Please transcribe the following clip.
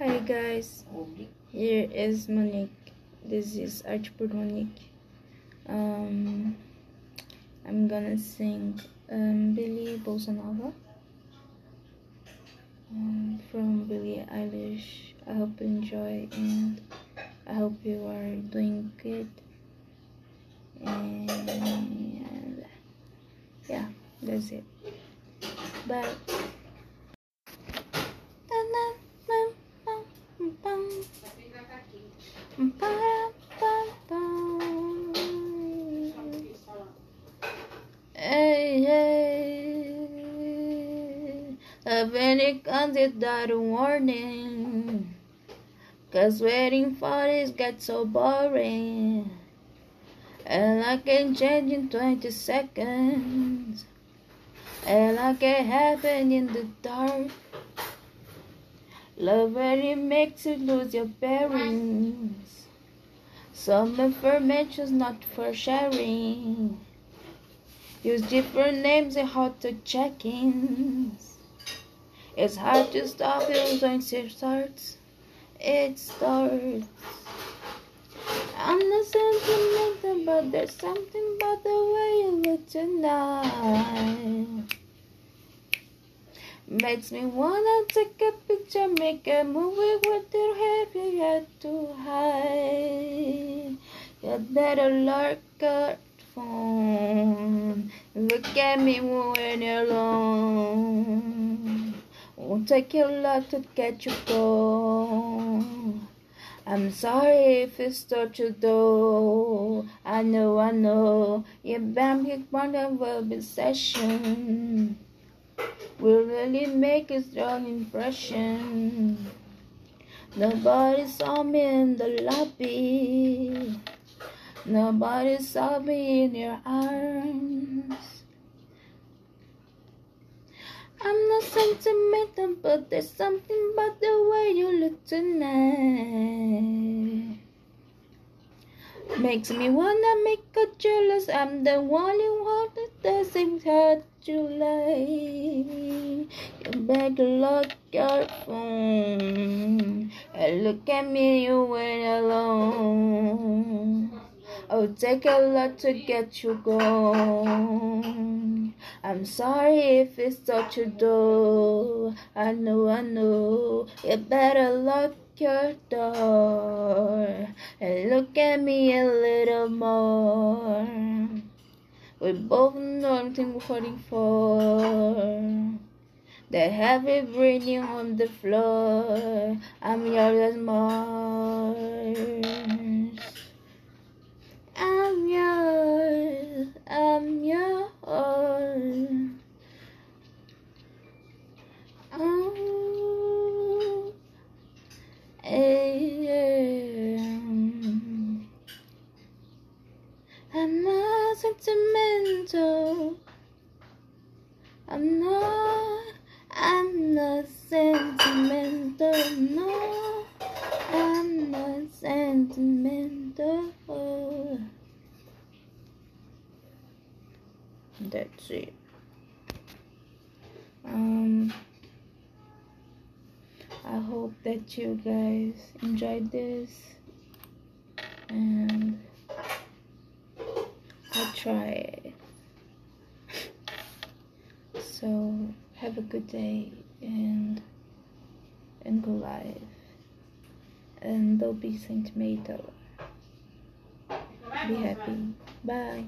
Hi guys, here is Monique. This is Archibald Monique. Um, I'm gonna sing um, Billie Bossa um, from Billie Eilish. I hope you enjoy and I hope you are doing good. And yeah, that's it. Bye. It comes without a warning. Cause waiting for this gets so boring. And I can change in 20 seconds. And I can happen in the dark. Love really makes you lose your bearings. Some information's not for sharing. Use different names and how to check ins. It's hard to stop it once it starts. It starts. I'm not sentimental, but there's something about the way you look tonight. Makes me wanna take a picture, make a movie with your head you had to hide. You better look at phone. Look at me when you're alone. Won't take a lot to get you gone. I'm sorry if it's torture though. I know, I know. Your bam kick one of a obsession will really make a strong impression. Nobody saw me in the lobby. Nobody saw me in your arms. I'm not sentimental, but there's something about the way you look tonight. Makes me wanna make you jealous. I'm the one you want that doesn't touch you like. You better lock your phone and look at me, you went alone. Oh, take a lot to get you gone. I'm sorry if it's such a door. I know, I know. You better lock your door and look at me a little more. We both know everything we're hoping for. The heavy breathing on the floor. I'm yours as Mars. I'm yours. I'm yours. Oh, yeah. I'm not sentimental. I'm not. I'm not sentimental. No, I'm not sentimental. That's it. Um. I hope that you guys enjoyed this and I try so have a good day and and go live. And don't be Saint sentimental. Be happy. Bye